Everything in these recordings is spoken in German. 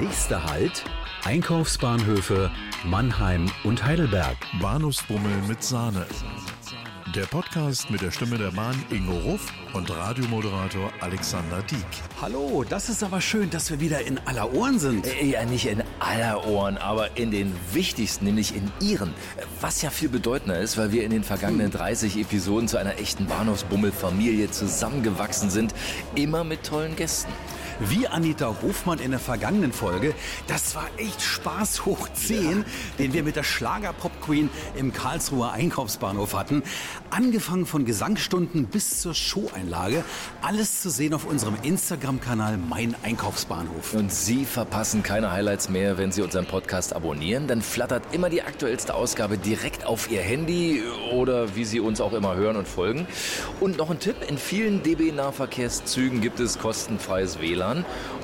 Nächster Halt: Einkaufsbahnhöfe Mannheim und Heidelberg. Bahnhofsbummel mit Sahne. Der Podcast mit der Stimme der Bahn Ingo Ruff und Radiomoderator Alexander Dieck. Hallo, das ist aber schön, dass wir wieder in aller Ohren sind. Äh, Ja, nicht in aller Ohren, aber in den wichtigsten, nämlich in Ihren. Was ja viel bedeutender ist, weil wir in den vergangenen 30 Episoden zu einer echten Bahnhofsbummel-Familie zusammengewachsen sind. Immer mit tollen Gästen. Wie Anita Hofmann in der vergangenen Folge. Das war echt Spaß hoch 10, den wir mit der Schlager-Pop-Queen im Karlsruher Einkaufsbahnhof hatten. Angefangen von Gesangsstunden bis zur Showeinlage. Alles zu sehen auf unserem Instagram-Kanal Mein Einkaufsbahnhof. Und Sie verpassen keine Highlights mehr, wenn Sie unseren Podcast abonnieren. Dann flattert immer die aktuellste Ausgabe direkt auf Ihr Handy oder wie Sie uns auch immer hören und folgen. Und noch ein Tipp, in vielen DB-Nahverkehrszügen gibt es kostenfreies WLAN.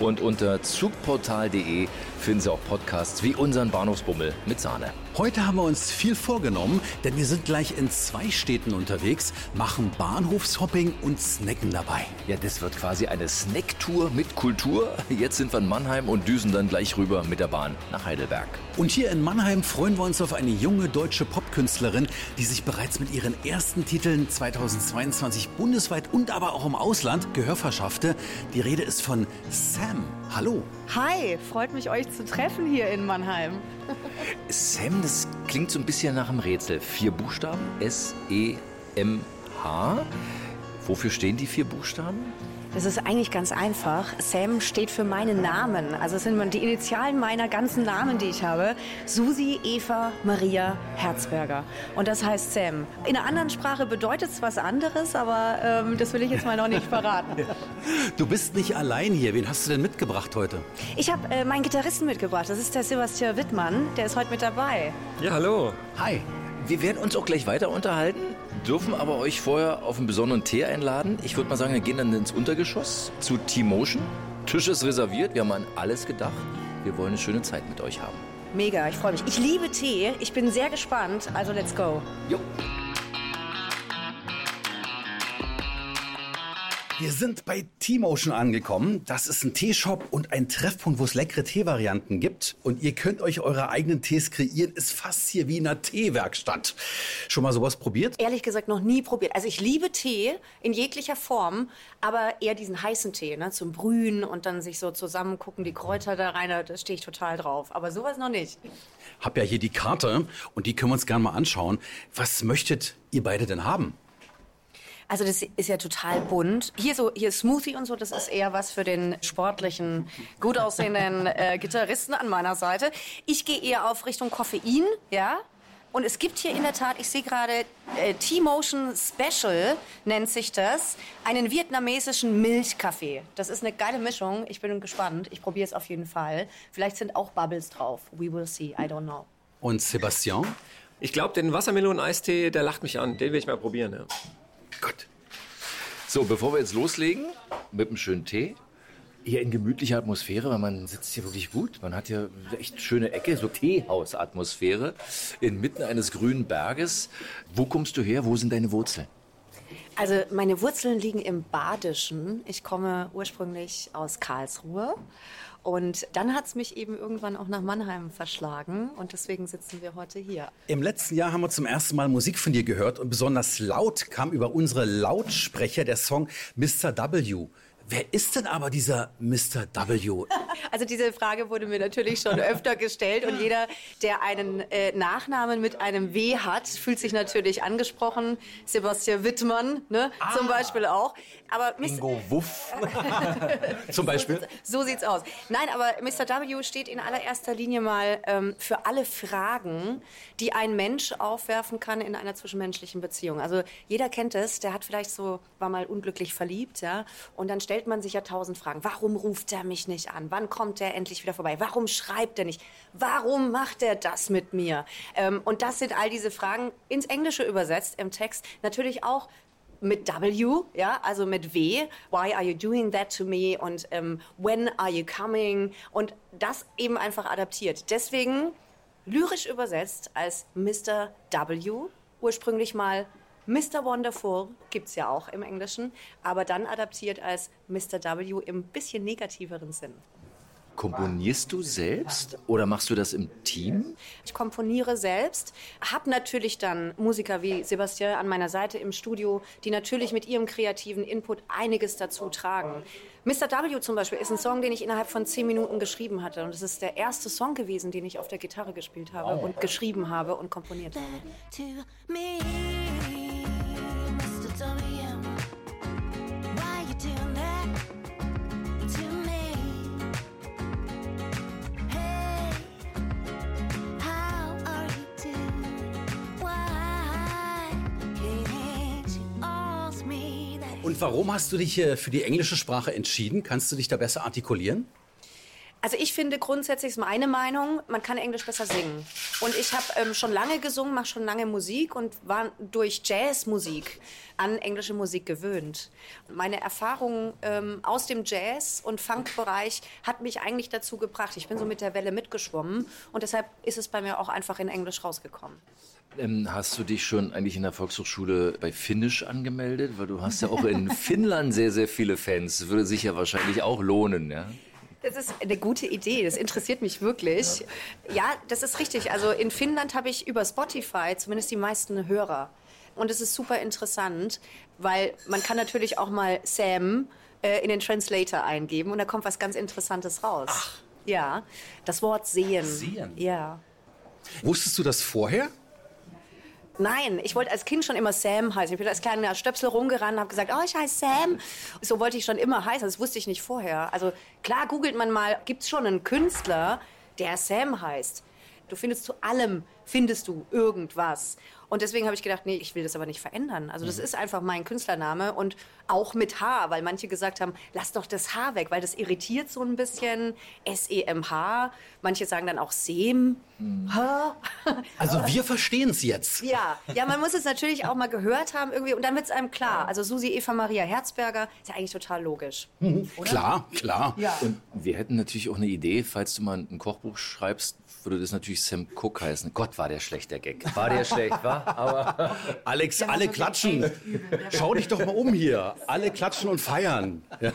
Und unter zugportal.de finden Sie auch Podcasts wie unseren Bahnhofsbummel mit Sahne. Heute haben wir uns viel vorgenommen, denn wir sind gleich in zwei Städten unterwegs, machen Bahnhofshopping und snacken dabei. Ja, das wird quasi eine Snacktour mit Kultur. Jetzt sind wir in Mannheim und düsen dann gleich rüber mit der Bahn nach Heidelberg. Und hier in Mannheim freuen wir uns auf eine junge deutsche Popkünstlerin, die sich bereits mit ihren ersten Titeln 2022 bundesweit und aber auch im Ausland Gehör verschaffte. Die Rede ist von Sam. Hallo. Hi, freut mich, euch zu treffen hier in Mannheim. Sam, das klingt so ein bisschen nach einem Rätsel. Vier Buchstaben, S-E-M-H. Wofür stehen die vier Buchstaben? Das ist eigentlich ganz einfach. Sam steht für meinen Namen. Also es sind die Initialen meiner ganzen Namen, die ich habe. Susi, Eva, Maria, Herzberger. Und das heißt Sam. In einer anderen Sprache bedeutet es was anderes, aber ähm, das will ich jetzt mal noch nicht verraten. Du bist nicht allein hier. Wen hast du denn mitgebracht heute? Ich habe äh, meinen Gitarristen mitgebracht. Das ist der Sebastian Wittmann. Der ist heute mit dabei. Ja, hallo. Hi. Wir werden uns auch gleich weiter unterhalten, dürfen aber euch vorher auf einen besonderen Tee einladen. Ich würde mal sagen, wir gehen dann ins Untergeschoss zu T-Motion. Tisch ist reserviert, wir haben an alles gedacht. Wir wollen eine schöne Zeit mit euch haben. Mega, ich freue mich. Ich liebe Tee. Ich bin sehr gespannt. Also let's go. Jo. Wir sind bei T-Motion angekommen. Das ist ein Teeshop und ein Treffpunkt, wo es leckere Teevarianten gibt. Und ihr könnt euch eure eigenen Tees kreieren. Ist fast hier wie in einer Teewerkstatt. Schon mal sowas probiert? Ehrlich gesagt noch nie probiert. Also ich liebe Tee in jeglicher Form, aber eher diesen heißen Tee, ne, zum Brühen und dann sich so zusammen gucken, die Kräuter da rein, da stehe ich total drauf. Aber sowas noch nicht. Hab ja hier die Karte und die können wir uns gerne mal anschauen. Was möchtet ihr beide denn haben? Also das ist ja total bunt. Hier so hier Smoothie und so, das ist eher was für den sportlichen, gut aussehenden äh, Gitarristen an meiner Seite. Ich gehe eher auf Richtung Koffein, ja. Und es gibt hier in der Tat, ich sehe gerade äh, T-Motion Special nennt sich das, einen vietnamesischen Milchkaffee. Das ist eine geile Mischung. Ich bin gespannt. Ich probiere es auf jeden Fall. Vielleicht sind auch Bubbles drauf. We will see. I don't know. Und Sebastian? Ich glaube, den Wassermelonen-Eistee, der lacht mich an. Den will ich mal probieren. Ja. Gut. So, bevor wir jetzt loslegen mit einem schönen Tee, hier in gemütlicher Atmosphäre, weil man sitzt hier wirklich gut. Man hat hier echt schöne Ecke, so Teehausatmosphäre inmitten eines grünen Berges. Wo kommst du her? Wo sind deine Wurzeln? Also meine Wurzeln liegen im Badischen. Ich komme ursprünglich aus Karlsruhe. Und dann hat es mich eben irgendwann auch nach Mannheim verschlagen. Und deswegen sitzen wir heute hier. Im letzten Jahr haben wir zum ersten Mal Musik von dir gehört und besonders laut kam über unsere Lautsprecher der Song Mr. W. Wer ist denn aber dieser Mr. W? Also diese Frage wurde mir natürlich schon öfter gestellt und jeder, der einen äh, Nachnamen mit einem W hat, fühlt sich natürlich angesprochen. Sebastian Wittmann, ne, zum Beispiel auch. Aber Mr. Ingo Wuff. Zum Beispiel. So sieht's aus. Nein, aber Mr. W steht in allererster Linie mal ähm, für alle Fragen, die ein Mensch aufwerfen kann in einer zwischenmenschlichen Beziehung. Also jeder kennt es, der hat vielleicht so, war mal unglücklich verliebt, ja, und dann stellt man sich ja tausend Fragen. Warum ruft er mich nicht an? Wann kommt er endlich wieder vorbei? Warum schreibt er nicht? Warum macht er das mit mir? Ähm, und das sind all diese Fragen ins Englische übersetzt im Text. Natürlich auch mit W, ja, also mit W. Why are you doing that to me? Und ähm, when are you coming? Und das eben einfach adaptiert. Deswegen lyrisch übersetzt als Mr. W. Ursprünglich mal Mr. Wonderful gibt's ja auch im Englischen, aber dann adaptiert als Mr. W. im bisschen negativeren Sinn. Komponierst du selbst oder machst du das im Team? Ich komponiere selbst, habe natürlich dann Musiker wie Sebastian an meiner Seite im Studio, die natürlich mit ihrem kreativen Input einiges dazu tragen. Mr. W zum Beispiel ist ein Song, den ich innerhalb von zehn Minuten geschrieben hatte. Und es ist der erste Song gewesen, den ich auf der Gitarre gespielt habe und geschrieben habe und komponiert habe. Warum hast du dich äh, für die englische Sprache entschieden? Kannst du dich da besser artikulieren? Also ich finde grundsätzlich ist meine Meinung, man kann Englisch besser singen. Und ich habe ähm, schon lange gesungen, mache schon lange Musik und war durch Jazzmusik an englische Musik gewöhnt. Meine Erfahrung ähm, aus dem Jazz- und Funkbereich hat mich eigentlich dazu gebracht. Ich bin so mit der Welle mitgeschwommen und deshalb ist es bei mir auch einfach in Englisch rausgekommen. Ähm, hast du dich schon eigentlich in der Volkshochschule bei Finnisch angemeldet? Weil du hast ja auch in Finnland sehr, sehr viele Fans. Das würde sich ja wahrscheinlich auch lohnen, ja? Das ist eine gute Idee, das interessiert mich wirklich. Ja, das ist richtig. Also in Finnland habe ich über Spotify zumindest die meisten Hörer. Und es ist super interessant, weil man kann natürlich auch mal Sam äh, in den Translator eingeben und da kommt was ganz Interessantes raus. Ach. Ja, das Wort sehen. Sehen? Ja. Wusstest du das vorher? Nein, ich wollte als Kind schon immer Sam heißen. Ich bin als kleiner Stöpsel rumgerannt und habe gesagt, oh, ich heiße Sam. So wollte ich schon immer heißen, das wusste ich nicht vorher. Also klar googelt man mal, gibt es schon einen Künstler, der Sam heißt. Du findest zu allem, findest du irgendwas. Und deswegen habe ich gedacht, nee, ich will das aber nicht verändern. Also das mhm. ist einfach mein Künstlername und auch mit H, weil manche gesagt haben, lass doch das H weg, weil das irritiert so ein bisschen. S-E-M-H. Manche sagen dann auch Sem. Mhm. Also wir verstehen es jetzt. Ja, ja, man muss es natürlich auch mal gehört haben irgendwie und dann wird es einem klar. Also Susi Eva Maria Herzberger ist ja eigentlich total logisch. Mhm. Klar, klar. Ja. Und wir hätten natürlich auch eine Idee, falls du mal ein Kochbuch schreibst, würde das natürlich Sam Cook heißen. Gott, war der schlecht, der Gag. War der schlecht, war? Aber Alex, alle klatschen. Schau dich doch mal um hier. Alle klatschen und feiern. Ja.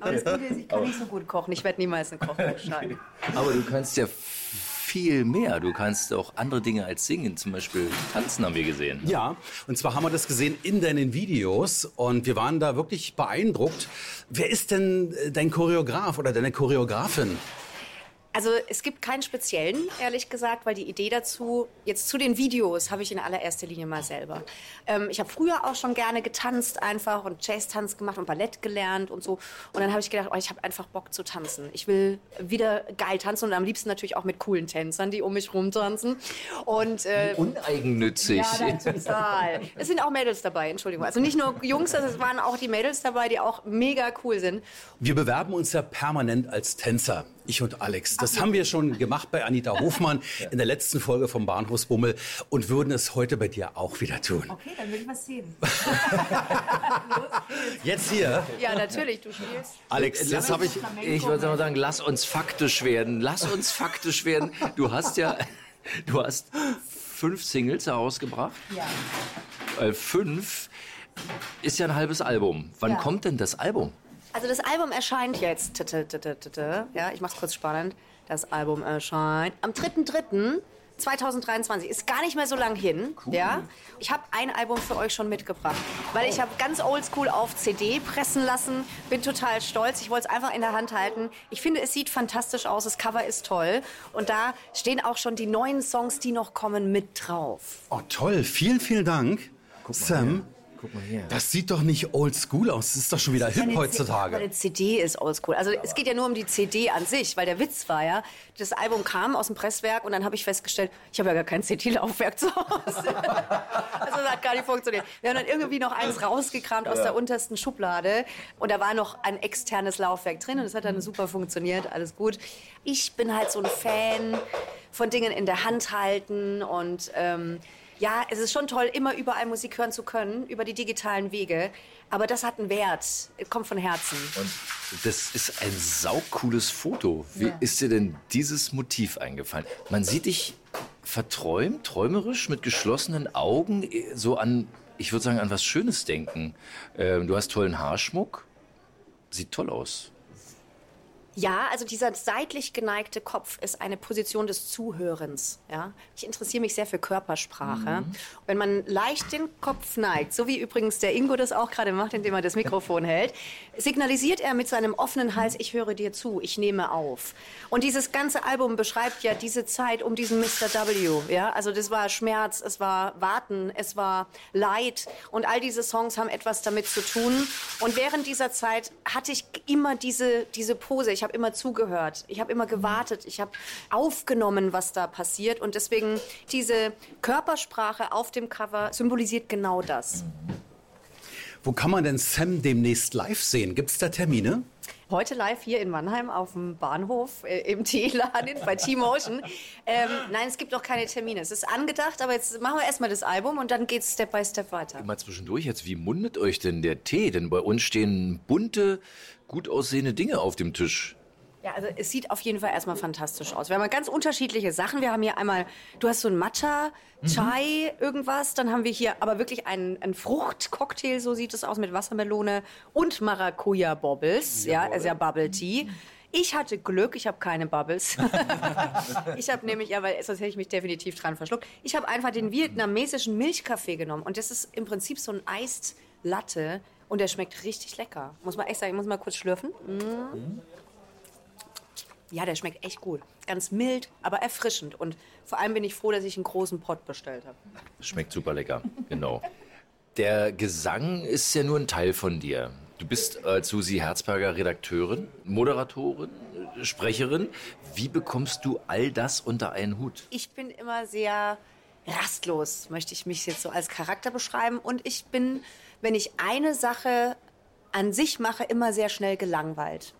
Aber das Gute ist, ich kann nicht so gut kochen. Ich werde niemals ein Kochbuch schreiben. Aber du kannst ja viel mehr. Du kannst auch andere Dinge als singen, zum Beispiel tanzen haben wir gesehen. Ja, und zwar haben wir das gesehen in deinen Videos und wir waren da wirklich beeindruckt. Wer ist denn äh, dein Choreograf oder deine Choreografin? Also es gibt keinen speziellen, ehrlich gesagt, weil die Idee dazu, jetzt zu den Videos, habe ich in allererster Linie mal selber. Ähm, ich habe früher auch schon gerne getanzt einfach und Jazz-Tanz gemacht und Ballett gelernt und so. Und dann habe ich gedacht, oh, ich habe einfach Bock zu tanzen. Ich will wieder geil tanzen und am liebsten natürlich auch mit coolen Tänzern, die um mich rumtanzen. Und, äh, Uneigennützig. Ja, total. Es sind auch Mädels dabei, Entschuldigung. Also nicht nur Jungs, es waren auch die Mädels dabei, die auch mega cool sind. Wir bewerben uns ja permanent als Tänzer. Ich und Alex. Das haben wir schon gemacht bei Anita Hofmann in der letzten Folge vom Bahnhofsbummel und würden es heute bei dir auch wieder tun. Okay, dann will ich was sehen. jetzt hier. Ja, natürlich, du spielst. Alex, jetzt habe ich, ich würde mal sagen, lass uns faktisch werden. Lass uns faktisch werden. Du hast ja, du hast fünf Singles herausgebracht. Ja. Äh, fünf ist ja ein halbes Album. Wann ja. kommt denn das Album? Also das Album erscheint jetzt. Ja, ich mach's kurz spannend. Das Album erscheint am 3.3. 2023 ist gar nicht mehr so lang hin, cool. ja. Ich habe ein Album für euch schon mitgebracht, weil ich habe ganz oldschool auf CD pressen lassen. Bin total stolz. Ich wollte es einfach in der Hand halten. Ich finde, es sieht fantastisch aus. Das Cover ist toll und da stehen auch schon die neuen Songs, die noch kommen, mit drauf. Oh toll, vielen, vielen Dank, Sam. Guck mal hier. Das sieht doch nicht oldschool aus. Das ist doch schon wieder hip heutzutage. Eine CD ist oldschool. Also es geht ja nur um die CD an sich, weil der Witz war ja, das Album kam aus dem Presswerk und dann habe ich festgestellt, ich habe ja gar kein CD-Laufwerk zu Hause. also das hat gar nicht funktioniert. Wir haben dann irgendwie noch eins rausgekramt aus ja. der untersten Schublade und da war noch ein externes Laufwerk drin und das hat dann super funktioniert, alles gut. Ich bin halt so ein Fan von Dingen in der Hand halten und ähm, ja, es ist schon toll, immer überall Musik hören zu können, über die digitalen Wege. Aber das hat einen Wert, kommt von Herzen. Und das ist ein saucooles Foto. Wie ja. ist dir denn dieses Motiv eingefallen? Man sieht dich verträumt, träumerisch, mit geschlossenen Augen, so an, ich würde sagen, an was Schönes denken. Ähm, du hast tollen Haarschmuck. Sieht toll aus. Ja, also dieser seitlich geneigte Kopf ist eine Position des Zuhörens. Ja? Ich interessiere mich sehr für Körpersprache. Mhm. Wenn man leicht den Kopf neigt, so wie übrigens der Ingo das auch gerade macht, indem er das Mikrofon hält, signalisiert er mit seinem offenen Hals, ich höre dir zu, ich nehme auf. Und dieses ganze Album beschreibt ja diese Zeit um diesen Mr. W. Ja? Also das war Schmerz, es war Warten, es war Leid und all diese Songs haben etwas damit zu tun. Und während dieser Zeit hatte ich immer diese, diese Pose. Ich habe immer zugehört. Ich habe immer gewartet. Ich habe aufgenommen, was da passiert. Und deswegen diese Körpersprache auf dem Cover symbolisiert genau das. Wo kann man denn Sam demnächst live sehen? Gibt es da Termine? Heute live hier in Mannheim auf dem Bahnhof äh, im T-Laden bei T-Motion. Ähm, nein, es gibt noch keine Termine. Es ist angedacht, aber jetzt machen wir erstmal das Album und dann geht es Step by Step weiter. Mal zwischendurch jetzt, wie mundet euch denn der Tee? Denn bei uns stehen bunte, gut aussehende Dinge auf dem Tisch. Ja, also es sieht auf jeden Fall erstmal fantastisch aus. Wir haben ganz unterschiedliche Sachen. Wir haben hier einmal, du hast so ein Matcha, Chai, mhm. irgendwas. Dann haben wir hier aber wirklich einen, einen Fruchtcocktail, so sieht es aus, mit Wassermelone und Maracuja-Bobbles. Ja, also ja Bubble Tea. Ich hatte Glück, ich habe keine Bubbles. ich habe nämlich, ja, weil sonst hätte ich mich definitiv dran verschluckt. Ich habe einfach den vietnamesischen Milchkaffee genommen. Und das ist im Prinzip so ein Eist Latte. Und der schmeckt richtig lecker. Muss man echt sagen, ich muss mal kurz schlürfen. Mm. Ja, der schmeckt echt gut. Ganz mild, aber erfrischend. Und vor allem bin ich froh, dass ich einen großen Pott bestellt habe. Schmeckt super lecker, genau. Der Gesang ist ja nur ein Teil von dir. Du bist als Susi Herzberger Redakteurin, Moderatorin, Sprecherin. Wie bekommst du all das unter einen Hut? Ich bin immer sehr rastlos, möchte ich mich jetzt so als Charakter beschreiben. Und ich bin, wenn ich eine Sache an sich mache, immer sehr schnell gelangweilt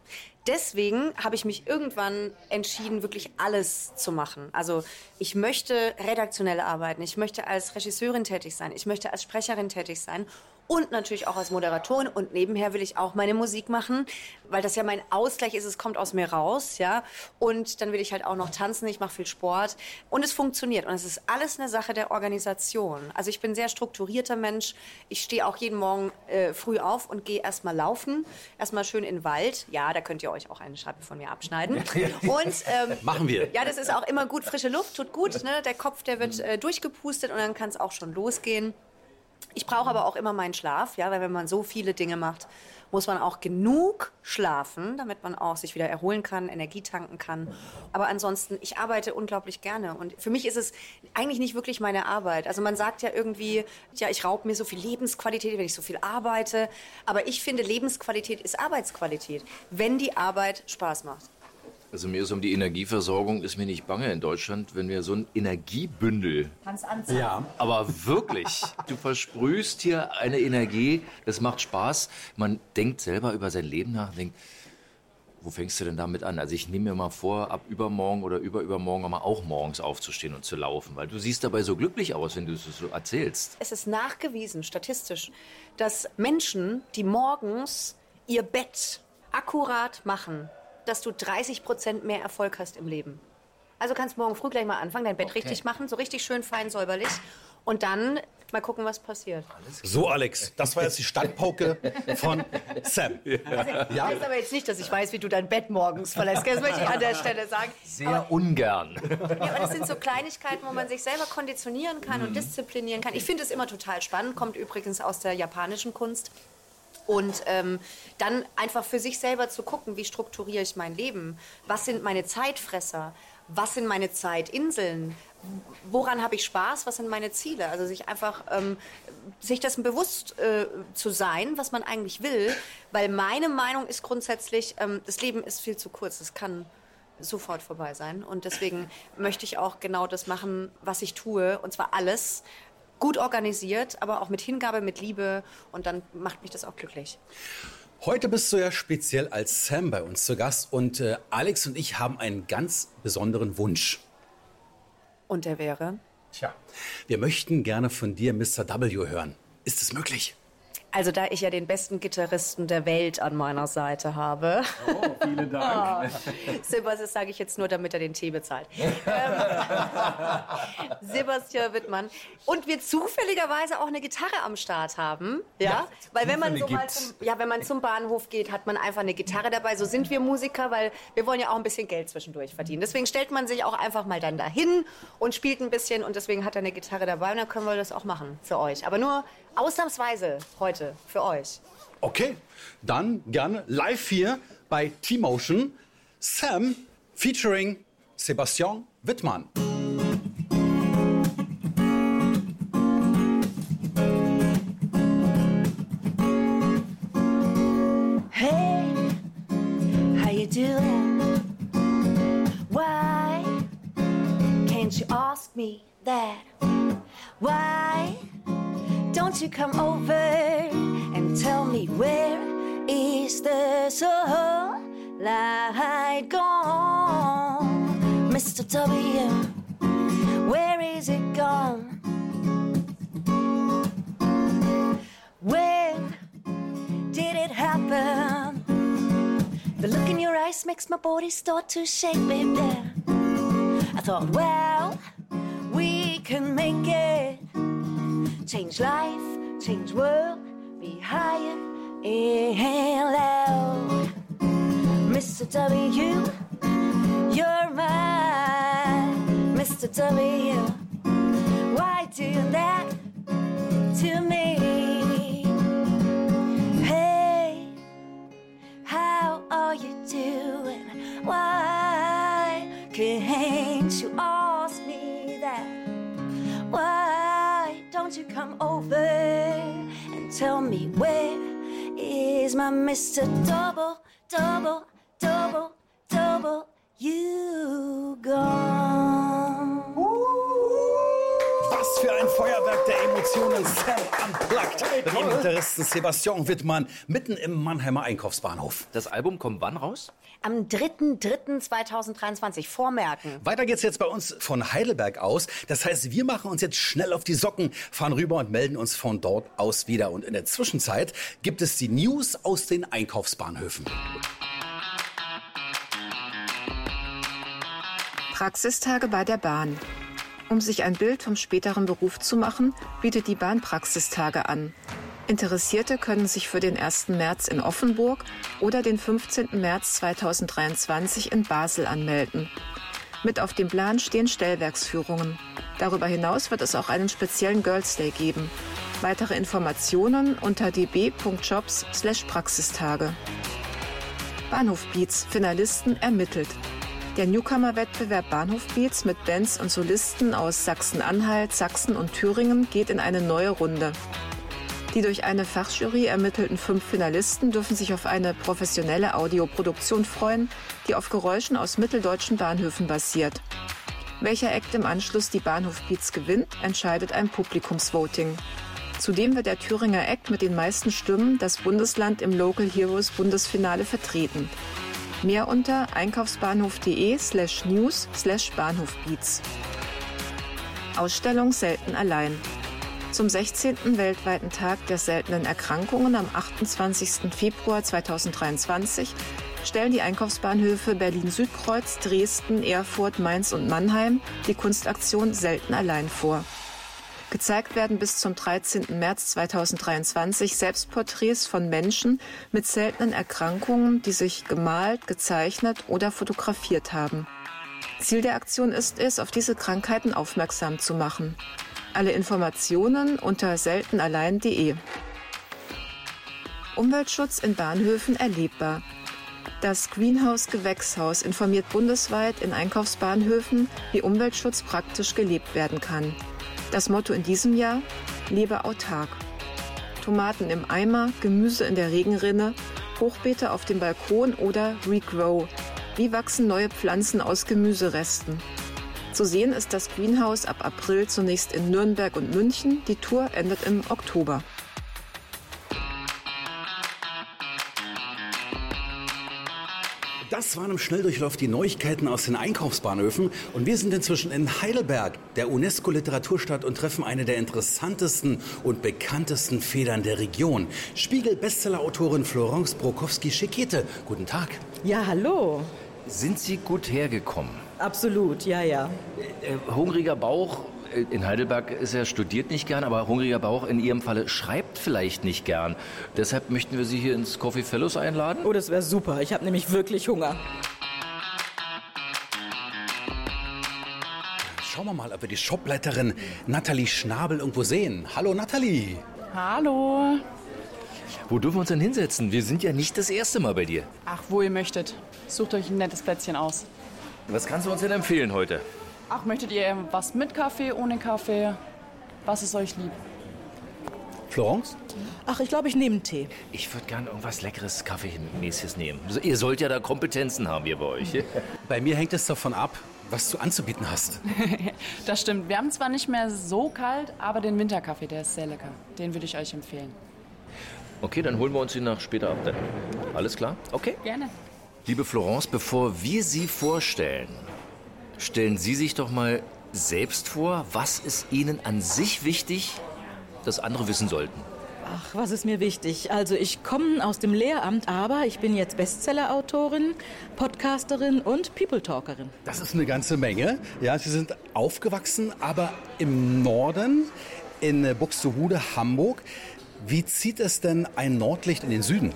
deswegen habe ich mich irgendwann entschieden, wirklich alles zu machen. Also ich möchte redaktionell arbeiten, ich möchte als Regisseurin tätig sein, ich möchte als Sprecherin tätig sein und natürlich auch als Moderatorin und nebenher will ich auch meine Musik machen, weil das ja mein Ausgleich ist, es kommt aus mir raus, ja. Und dann will ich halt auch noch tanzen, ich mache viel Sport und es funktioniert und es ist alles eine Sache der Organisation. Also ich bin ein sehr strukturierter Mensch. Ich stehe auch jeden Morgen äh, früh auf und gehe erstmal laufen, erstmal schön in den Wald. Ja, da könnt ihr euch auch eine Scheibe von mir abschneiden. Und ähm, machen wir. Ja, das ist auch immer gut, frische Luft tut gut, ne? Der Kopf, der wird äh, durchgepustet und dann kann es auch schon losgehen. Ich brauche aber auch immer meinen Schlaf, ja, weil wenn man so viele Dinge macht, muss man auch genug schlafen, damit man auch sich wieder erholen kann, Energie tanken kann. Aber ansonsten, ich arbeite unglaublich gerne und für mich ist es eigentlich nicht wirklich meine Arbeit. Also man sagt ja irgendwie, ja, ich raube mir so viel Lebensqualität, wenn ich so viel arbeite. Aber ich finde, Lebensqualität ist Arbeitsqualität, wenn die Arbeit Spaß macht. Also mir ist um die Energieversorgung ist mir nicht bange in Deutschland, wenn wir so ein Energiebündel. Kannst anzeigen. Ja. Aber wirklich, du versprühst hier eine Energie, das macht Spaß. Man denkt selber über sein Leben nach, denkt, wo fängst du denn damit an? Also ich nehme mir mal vor, ab übermorgen oder überübermorgen mal auch morgens aufzustehen und zu laufen, weil du siehst dabei so glücklich aus, wenn du es so erzählst. Es ist nachgewiesen, statistisch, dass Menschen, die morgens ihr Bett akkurat machen, dass du 30 Prozent mehr Erfolg hast im Leben. Also kannst morgen früh gleich mal anfangen, dein Bett okay. richtig machen, so richtig schön fein säuberlich. Und dann mal gucken, was passiert. So, Alex, das war jetzt die Standpauke von Sam. Ja. Also, ja. heißt aber jetzt nicht, dass ich weiß, wie du dein Bett morgens verlässt. Das möchte ich an der Stelle sagen. Sehr aber, ungern. Ja, aber das sind so Kleinigkeiten, wo man sich selber konditionieren kann mhm. und disziplinieren kann. Ich finde es immer total spannend, kommt übrigens aus der japanischen Kunst. Und ähm, dann einfach für sich selber zu gucken, wie strukturiere ich mein Leben? Was sind meine Zeitfresser? Was sind meine Zeitinseln? Woran habe ich Spaß? Was sind meine Ziele? Also sich einfach, ähm, sich dessen bewusst äh, zu sein, was man eigentlich will. Weil meine Meinung ist grundsätzlich, ähm, das Leben ist viel zu kurz. Es kann sofort vorbei sein. Und deswegen möchte ich auch genau das machen, was ich tue. Und zwar alles, gut organisiert, aber auch mit Hingabe, mit Liebe und dann macht mich das auch glücklich. Heute bist du ja speziell als Sam bei uns zu Gast und äh, Alex und ich haben einen ganz besonderen Wunsch. Und der wäre? Tja, wir möchten gerne von dir Mr. W hören. Ist es möglich? Also da ich ja den besten Gitarristen der Welt an meiner Seite habe. Oh, vielen Dank. Das sage ich jetzt nur, damit er den Tee bezahlt. ähm, Sebastian Wittmann. Und wir zufälligerweise auch eine Gitarre am Start haben. Ja, Ja, weil wenn man so mal zum, ja, wenn man zum Bahnhof geht, hat man einfach eine Gitarre dabei. So sind wir Musiker, weil wir wollen ja auch ein bisschen Geld zwischendurch verdienen. Deswegen stellt man sich auch einfach mal dann dahin und spielt ein bisschen und deswegen hat er eine Gitarre dabei und dann können wir das auch machen für euch. Aber nur ausnahmsweise heute für euch. Okay, dann gerne live hier bei T-Motion. Sam featuring Sebastian Wittmann. Hey, how you doing? Why can't you ask me that? Why don't you come over and tell me where is the sunlight gone? Mr. W, where is it gone? When did it happen? The look in your eyes makes my body start to shake, baby. I thought, well, we can make it. Change life, change world, be higher and loud. Mr. W, you're mine. Mr. W, why do that to me? Hey, how are you doing? Why can't you don't you come over and tell me where is my Mr. Double, Double, Double, Double, you gone? Was für ein Feuerwerk der Emotionen. Sam unplugged mit dem Gitarristen Sebastian Wittmann mitten im Mannheimer Einkaufsbahnhof. Das Album kommt wann raus? Am 3.3.2023 vormerken. Weiter geht's jetzt bei uns von Heidelberg aus. Das heißt, wir machen uns jetzt schnell auf die Socken, fahren rüber und melden uns von dort aus wieder. Und in der Zwischenzeit gibt es die News aus den Einkaufsbahnhöfen. Praxistage bei der Bahn. Um sich ein Bild vom späteren Beruf zu machen, bietet die Bahn Praxistage an. Interessierte können sich für den 1. März in Offenburg oder den 15. März 2023 in Basel anmelden. Mit auf dem Plan stehen Stellwerksführungen. Darüber hinaus wird es auch einen speziellen Girls Day geben. Weitere Informationen unter db.jobs/praxistage. Bahnhof Beats Finalisten ermittelt. Der Newcomer-Wettbewerb Bahnhof Beats mit Bands und Solisten aus Sachsen-Anhalt, Sachsen und Thüringen geht in eine neue Runde. Die durch eine Fachjury ermittelten fünf Finalisten dürfen sich auf eine professionelle Audioproduktion freuen, die auf Geräuschen aus mitteldeutschen Bahnhöfen basiert. Welcher Act im Anschluss die Bahnhof Beats gewinnt, entscheidet ein Publikumsvoting. Zudem wird der Thüringer Act mit den meisten Stimmen das Bundesland im Local Heroes Bundesfinale vertreten. Mehr unter einkaufsbahnhof.de slash news slash bahnhofbeats. Ausstellung Selten allein. Zum 16. weltweiten Tag der seltenen Erkrankungen am 28. Februar 2023 stellen die Einkaufsbahnhöfe Berlin-Südkreuz, Dresden, Erfurt, Mainz und Mannheim die Kunstaktion Selten allein vor. Gezeigt werden bis zum 13. März 2023 Selbstporträts von Menschen mit seltenen Erkrankungen, die sich gemalt, gezeichnet oder fotografiert haben. Ziel der Aktion ist es, auf diese Krankheiten aufmerksam zu machen. Alle Informationen unter seltenallein.de. Umweltschutz in Bahnhöfen erlebbar. Das Greenhouse Gewächshaus informiert bundesweit in Einkaufsbahnhöfen, wie Umweltschutz praktisch gelebt werden kann. Das Motto in diesem Jahr? Lebe autark. Tomaten im Eimer, Gemüse in der Regenrinne, Hochbeete auf dem Balkon oder Regrow. Wie wachsen neue Pflanzen aus Gemüseresten? Zu sehen ist das Greenhouse ab April zunächst in Nürnberg und München. Die Tour endet im Oktober. Das waren im Schnelldurchlauf die Neuigkeiten aus den Einkaufsbahnhöfen. Und wir sind inzwischen in Heidelberg, der UNESCO-Literaturstadt, und treffen eine der interessantesten und bekanntesten Federn der Region. Spiegel-Bestseller-Autorin Florence Brokowski-Schekete. Guten Tag. Ja, hallo. Sind Sie gut hergekommen? Absolut, ja, ja. Äh, hungriger Bauch äh, in Heidelberg ist er studiert nicht gern, aber hungriger Bauch in Ihrem Falle schreibt vielleicht nicht gern. Deshalb möchten wir Sie hier ins Coffee Fellows einladen. Oh, das wäre super. Ich habe nämlich wirklich Hunger. Schauen wir mal, ob wir die Shopleiterin Nathalie Schnabel irgendwo sehen. Hallo Nathalie. Hallo. Wo dürfen wir uns denn hinsetzen? Wir sind ja nicht das erste Mal bei dir. Ach, wo ihr möchtet. Sucht euch ein nettes Plätzchen aus. Was kannst du uns denn empfehlen heute? Ach, möchtet ihr was mit Kaffee, ohne Kaffee? Was ist euch lieb? Florence? Ach, ich glaube, ich nehme einen Tee. Ich würde gern irgendwas leckeres, Kaffeemäßiges nehmen. Ihr sollt ja da Kompetenzen haben hier bei euch. Bei mir hängt es davon ab, was du anzubieten hast. Das stimmt. Wir haben zwar nicht mehr so kalt, aber den Winterkaffee, der ist sehr lecker. Den würde ich euch empfehlen. Okay, dann holen wir uns ihn nach später ab. Dann. Alles klar? Okay. Gerne. Liebe Florence, bevor wir Sie vorstellen, stellen Sie sich doch mal selbst vor, was ist Ihnen an sich wichtig, das andere wissen sollten. Ach, was ist mir wichtig? Also ich komme aus dem Lehramt, aber ich bin jetzt Bestseller-Autorin, Podcasterin und People-Talkerin. Das ist eine ganze Menge. Ja, Sie sind aufgewachsen, aber im Norden, in Buxtehude, Hamburg. Wie zieht es denn ein Nordlicht in den Süden?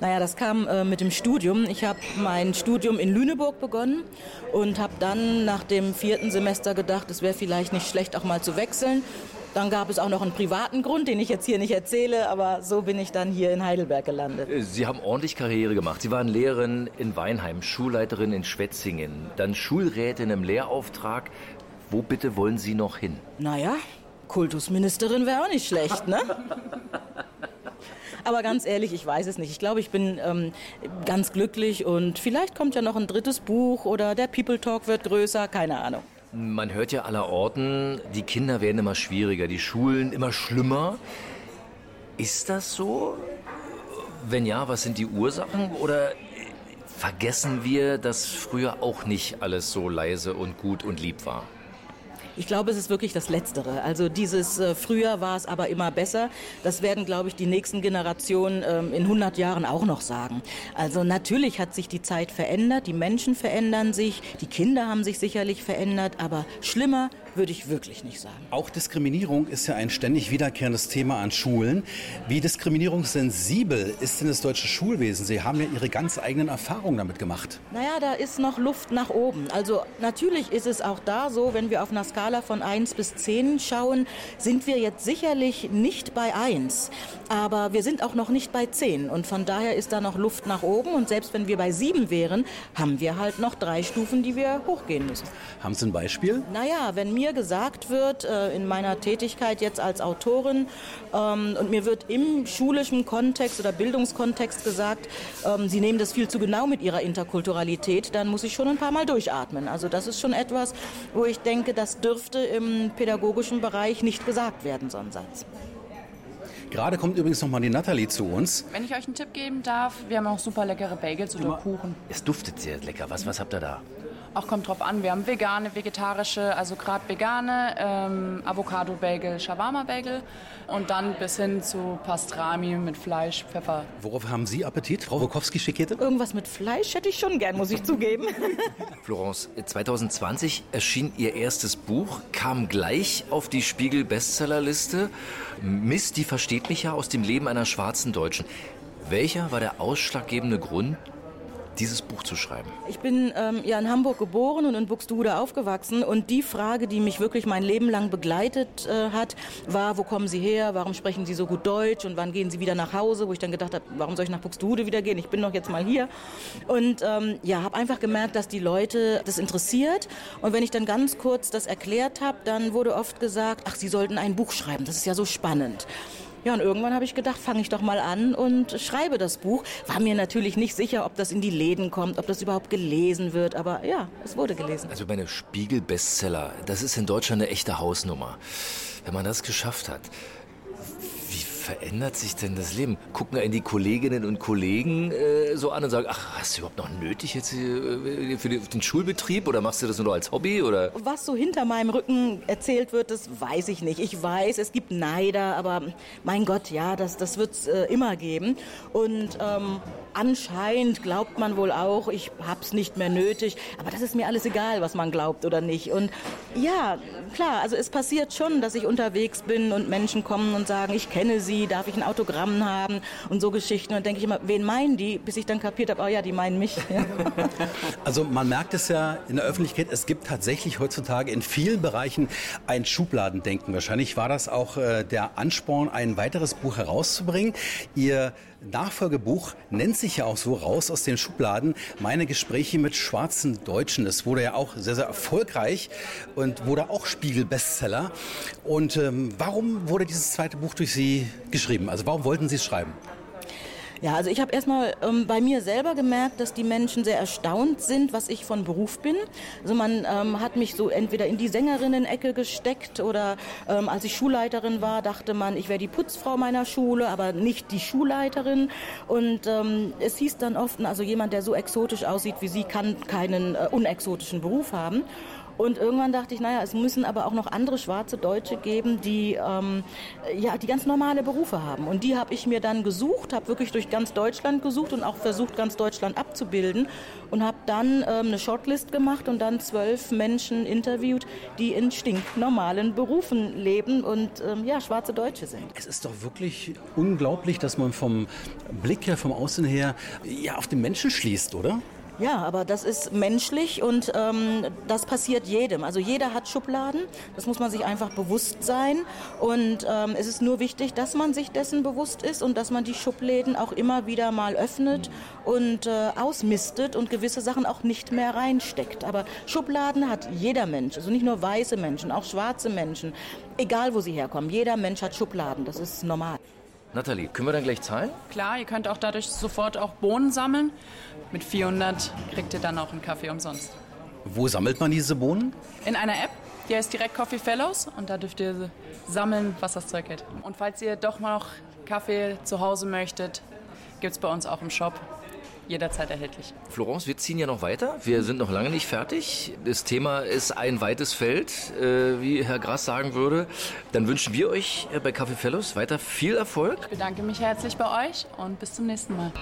Naja, das kam äh, mit dem Studium. Ich habe mein Studium in Lüneburg begonnen und habe dann nach dem vierten Semester gedacht, es wäre vielleicht nicht schlecht, auch mal zu wechseln. Dann gab es auch noch einen privaten Grund, den ich jetzt hier nicht erzähle, aber so bin ich dann hier in Heidelberg gelandet. Sie haben ordentlich Karriere gemacht. Sie waren Lehrerin in Weinheim, Schulleiterin in Schwetzingen, dann Schulrätin im Lehrauftrag. Wo bitte wollen Sie noch hin? Naja, Kultusministerin wäre auch nicht schlecht, ne? Aber ganz ehrlich, ich weiß es nicht. Ich glaube, ich bin ähm, ganz glücklich und vielleicht kommt ja noch ein drittes Buch oder der People Talk wird größer, keine Ahnung. Man hört ja aller Orten, die Kinder werden immer schwieriger, die Schulen immer schlimmer. Ist das so? Wenn ja, was sind die Ursachen? Oder vergessen wir, dass früher auch nicht alles so leise und gut und lieb war? Ich glaube, es ist wirklich das Letztere. Also dieses äh, früher war es aber immer besser. Das werden, glaube ich, die nächsten Generationen ähm, in 100 Jahren auch noch sagen. Also natürlich hat sich die Zeit verändert, die Menschen verändern sich, die Kinder haben sich sicherlich verändert, aber schlimmer würde ich wirklich nicht sagen. Auch Diskriminierung ist ja ein ständig wiederkehrendes Thema an Schulen. Wie diskriminierungssensibel ist denn das deutsche Schulwesen? Sie haben ja Ihre ganz eigenen Erfahrungen damit gemacht. Naja, da ist noch Luft nach oben. Also natürlich ist es auch da so, wenn wir auf einer Skala von 1 bis 10 schauen, sind wir jetzt sicherlich nicht bei 1. Aber wir sind auch noch nicht bei 10. Und von daher ist da noch Luft nach oben. Und selbst wenn wir bei 7 wären, haben wir halt noch drei Stufen, die wir hochgehen müssen. Haben Sie ein Beispiel? Naja, wenn mir gesagt wird, äh, in meiner Tätigkeit jetzt als Autorin, ähm, und mir wird im schulischen Kontext oder Bildungskontext gesagt, ähm, Sie nehmen das viel zu genau mit Ihrer Interkulturalität, dann muss ich schon ein paar Mal durchatmen. Also das ist schon etwas, wo ich denke, das dürfte im pädagogischen Bereich nicht gesagt werden, so ein Satz. Gerade kommt übrigens noch mal die Nathalie zu uns. Wenn ich euch einen Tipp geben darf, wir haben auch super leckere Bagels oder Kuchen. Es duftet sehr lecker. Was, was habt ihr da? Auch kommt drauf an. Wir haben vegane, vegetarische, also gerade vegane, ähm, Avocado-Bagel, Shawarma-Bagel und dann bis hin zu Pastrami mit Fleisch, Pfeffer. Worauf haben Sie Appetit, Frau Wokowski-Schekete? Irgendwas mit Fleisch hätte ich schon gern, muss ich zugeben. Florence, 2020 erschien Ihr erstes Buch, kam gleich auf die Spiegel-Bestsellerliste. Miss, die versteht mich ja aus dem Leben einer schwarzen Deutschen. Welcher war der ausschlaggebende Grund, dieses Buch zu schreiben? Ich bin ähm, ja in Hamburg geboren und in Buxtehude aufgewachsen. Und die Frage, die mich wirklich mein Leben lang begleitet äh, hat, war, wo kommen Sie her, warum sprechen Sie so gut Deutsch? Und wann gehen Sie wieder nach Hause, wo ich dann gedacht habe, warum soll ich nach Buxtehude wieder gehen, ich bin doch jetzt mal hier. Und ähm, ja, habe einfach gemerkt, dass die Leute das interessiert. Und wenn ich dann ganz kurz das erklärt habe, dann wurde oft gesagt, ach, Sie sollten ein Buch schreiben, das ist ja so spannend. Ja, und irgendwann habe ich gedacht, fange ich doch mal an und schreibe das Buch. War mir natürlich nicht sicher, ob das in die Läden kommt, ob das überhaupt gelesen wird, aber ja, es wurde gelesen. Also meine Spiegel-Bestseller, das ist in Deutschland eine echte Hausnummer. Wenn man das geschafft hat, verändert sich denn das Leben? Gucken einen die Kolleginnen und Kollegen äh, so an und sagen, ach, hast du überhaupt noch nötig jetzt äh, für den Schulbetrieb oder machst du das nur als Hobby? Oder? Was so hinter meinem Rücken erzählt wird, das weiß ich nicht. Ich weiß, es gibt Neider, aber mein Gott, ja, das, das wird es äh, immer geben. Und ähm, anscheinend glaubt man wohl auch, ich hab's nicht mehr nötig. Aber das ist mir alles egal, was man glaubt oder nicht. Und ja, klar, also es passiert schon, dass ich unterwegs bin und Menschen kommen und sagen, ich kenne sie, darf ich ein Autogramm haben und so Geschichten. Und denke ich immer, wen meinen die? Bis ich dann kapiert habe, oh ja, die meinen mich. Also man merkt es ja in der Öffentlichkeit, es gibt tatsächlich heutzutage in vielen Bereichen ein Schubladendenken. Wahrscheinlich war das auch äh, der Ansporn, ein weiteres Buch herauszubringen. Ihr Nachfolgebuch nennt sich ja auch so raus aus den Schubladen. Meine Gespräche mit schwarzen Deutschen. Es wurde ja auch sehr, sehr erfolgreich und wurde auch Spiegel-Bestseller. Und ähm, warum wurde dieses zweite Buch durch Sie geschrieben? Also warum wollten Sie es schreiben? Ja, also ich habe erstmal ähm, bei mir selber gemerkt, dass die Menschen sehr erstaunt sind, was ich von Beruf bin. Also man ähm, hat mich so entweder in die Sängerinnen-Ecke gesteckt oder ähm, als ich Schulleiterin war, dachte man, ich wäre die Putzfrau meiner Schule, aber nicht die Schulleiterin. Und ähm, es hieß dann oft, also jemand, der so exotisch aussieht wie Sie, kann keinen äh, unexotischen Beruf haben. Und irgendwann dachte ich, naja, es müssen aber auch noch andere schwarze Deutsche geben, die ähm, ja die ganz normale Berufe haben. Und die habe ich mir dann gesucht, habe wirklich durch ganz Deutschland gesucht und auch versucht, ganz Deutschland abzubilden und habe dann ähm, eine Shortlist gemacht und dann zwölf Menschen interviewt, die in stinknormalen Berufen leben und ähm, ja schwarze Deutsche sind. Es ist doch wirklich unglaublich, dass man vom Blick her, vom Außen her, ja auf den Menschen schließt, oder? Ja, aber das ist menschlich und ähm, das passiert jedem. Also jeder hat Schubladen, das muss man sich einfach bewusst sein. Und ähm, es ist nur wichtig, dass man sich dessen bewusst ist und dass man die Schubläden auch immer wieder mal öffnet und äh, ausmistet und gewisse Sachen auch nicht mehr reinsteckt. Aber Schubladen hat jeder Mensch, also nicht nur weiße Menschen, auch schwarze Menschen, egal wo sie herkommen. Jeder Mensch hat Schubladen, das ist normal. Nathalie, können wir dann gleich zahlen? Klar, ihr könnt auch dadurch sofort auch Bohnen sammeln. Mit 400 kriegt ihr dann auch einen Kaffee umsonst. Wo sammelt man diese Bohnen? In einer App, die heißt direkt Coffee Fellows und da dürft ihr sammeln, was das Zeug hält. Und falls ihr doch mal noch Kaffee zu Hause möchtet, gibt es bei uns auch im Shop jederzeit erhältlich. Florence, wir ziehen ja noch weiter. Wir sind noch lange nicht fertig. Das Thema ist ein weites Feld, äh, wie Herr Grass sagen würde. Dann wünschen wir euch äh, bei Café Fellows weiter viel Erfolg. Ich bedanke mich herzlich bei euch und bis zum nächsten Mal.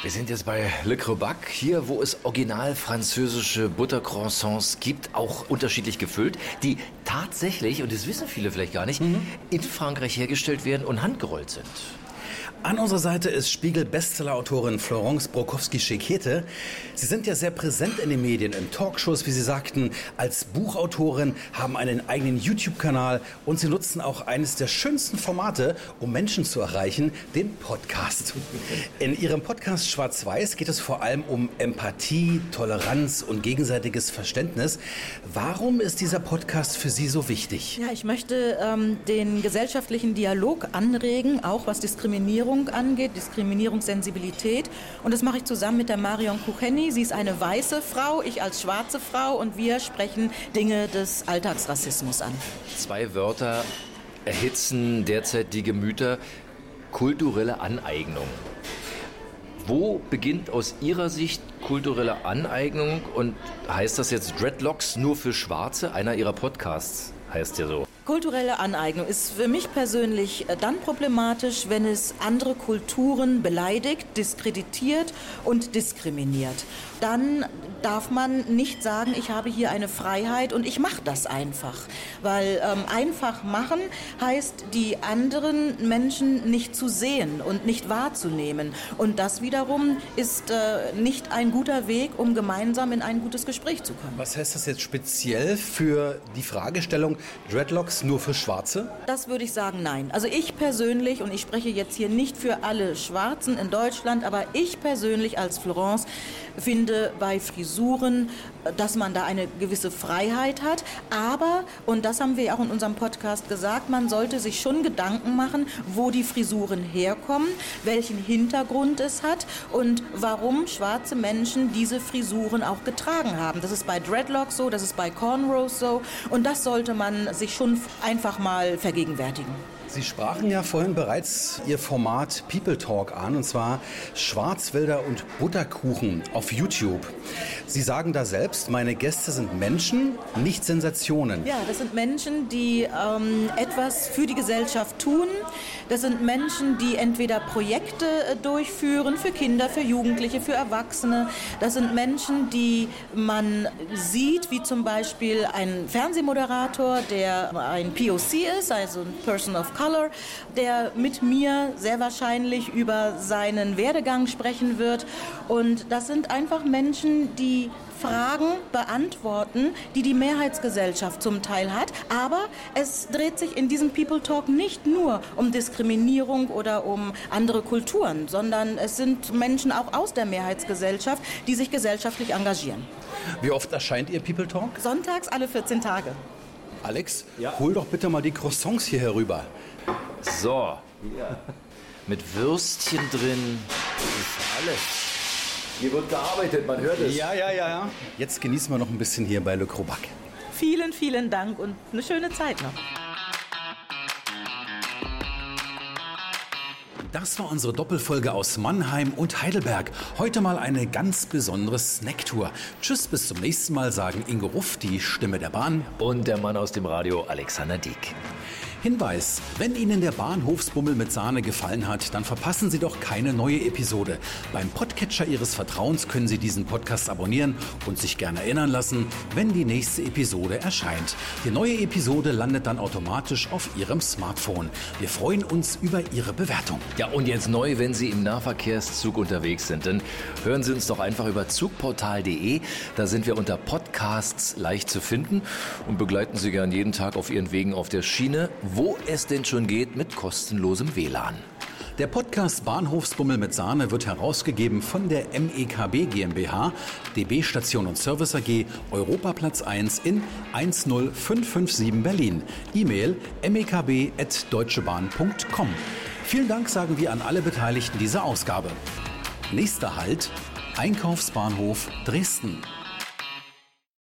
Wir sind jetzt bei Le Crebac, hier wo es original französische Buttercroissants gibt, auch unterschiedlich gefüllt, die tatsächlich, und das wissen viele vielleicht gar nicht, mhm. in Frankreich hergestellt werden und handgerollt sind. An unserer Seite ist Spiegel-Bestseller-Autorin Florence Brokowski-Schekete. Sie sind ja sehr präsent in den Medien, in Talkshows, wie Sie sagten, als Buchautorin, haben einen eigenen YouTube-Kanal und Sie nutzen auch eines der schönsten Formate, um Menschen zu erreichen, den Podcast. In Ihrem Podcast Schwarz-Weiß geht es vor allem um Empathie, Toleranz und gegenseitiges Verständnis. Warum ist dieser Podcast für Sie so wichtig? Ja, ich möchte ähm, den gesellschaftlichen Dialog anregen, auch was Diskriminierung Diskriminierung angeht, Diskriminierungssensibilität. Und das mache ich zusammen mit der Marion Kucheni. Sie ist eine weiße Frau, ich als schwarze Frau und wir sprechen Dinge des Alltagsrassismus an. Zwei Wörter erhitzen derzeit die Gemüter. Kulturelle Aneignung. Wo beginnt aus Ihrer Sicht kulturelle Aneignung und heißt das jetzt Dreadlocks nur für Schwarze? Einer Ihrer Podcasts heißt ja so. Kulturelle Aneignung ist für mich persönlich äh, dann problematisch, wenn es andere Kulturen beleidigt, diskreditiert und diskriminiert. Dann darf man nicht sagen, ich habe hier eine Freiheit und ich mache das einfach. Weil ähm, einfach machen heißt, die anderen Menschen nicht zu sehen und nicht wahrzunehmen. Und das wiederum ist äh, nicht ein guter Weg, um gemeinsam in ein gutes Gespräch zu kommen. Was heißt das jetzt speziell für die Fragestellung Dreadlocks nur für Schwarze? Das würde ich sagen, nein. Also ich persönlich, und ich spreche jetzt hier nicht für alle Schwarzen in Deutschland, aber ich persönlich als Florence finde, finde bei Frisuren, dass man da eine gewisse Freiheit hat. Aber, und das haben wir auch in unserem Podcast gesagt, man sollte sich schon Gedanken machen, wo die Frisuren herkommen, welchen Hintergrund es hat und warum schwarze Menschen diese Frisuren auch getragen haben. Das ist bei Dreadlocks so, das ist bei Cornrows so und das sollte man sich schon einfach mal vergegenwärtigen. Sie sprachen ja vorhin bereits Ihr Format People Talk an, und zwar Schwarzwälder und Butterkuchen auf YouTube. Sie sagen da selbst, meine Gäste sind Menschen, nicht Sensationen. Ja, das sind Menschen, die ähm, etwas für die Gesellschaft tun. Das sind Menschen, die entweder Projekte äh, durchführen für Kinder, für Jugendliche, für Erwachsene. Das sind Menschen, die man sieht, wie zum Beispiel ein Fernsehmoderator, der ein POC ist, also ein Person of Color, der mit mir sehr wahrscheinlich über seinen Werdegang sprechen wird. Und das sind einfach Menschen, die Fragen beantworten, die die Mehrheitsgesellschaft zum Teil hat. Aber es dreht sich in diesem People Talk nicht nur um Diskriminierung oder um andere Kulturen, sondern es sind Menschen auch aus der Mehrheitsgesellschaft, die sich gesellschaftlich engagieren. Wie oft erscheint Ihr People Talk? Sonntags alle 14 Tage. Alex, ja. hol doch bitte mal die Croissants hier herüber. So. Ja. Mit Würstchen drin. Das ist alles. Hier wird gearbeitet, man hört es. Ja, ja, ja, ja. Jetzt genießen wir noch ein bisschen hier bei Le Crobac. Vielen, vielen Dank und eine schöne Zeit noch. Das war unsere Doppelfolge aus Mannheim und Heidelberg. Heute mal eine ganz besondere Snacktour. Tschüss, bis zum nächsten Mal, sagen Ingo Ruff, die Stimme der Bahn. Und der Mann aus dem Radio, Alexander Dieck. Hinweis, wenn Ihnen der Bahnhofsbummel mit Sahne gefallen hat, dann verpassen Sie doch keine neue Episode. Beim Podcatcher Ihres Vertrauens können Sie diesen Podcast abonnieren und sich gerne erinnern lassen, wenn die nächste Episode erscheint. Die neue Episode landet dann automatisch auf Ihrem Smartphone. Wir freuen uns über Ihre Bewertung. Ja, und jetzt neu, wenn Sie im Nahverkehrszug unterwegs sind, dann hören Sie uns doch einfach über zugportal.de. Da sind wir unter Podcasts leicht zu finden und begleiten Sie gern jeden Tag auf Ihren Wegen auf der Schiene wo es denn schon geht mit kostenlosem WLAN. Der Podcast Bahnhofsbummel mit Sahne wird herausgegeben von der MEKB GmbH, DB Station und Service AG, Europaplatz 1 in 10557 Berlin. E-Mail mekb.deutschebahn.com. Vielen Dank sagen wir an alle Beteiligten dieser Ausgabe. Nächster Halt, Einkaufsbahnhof Dresden.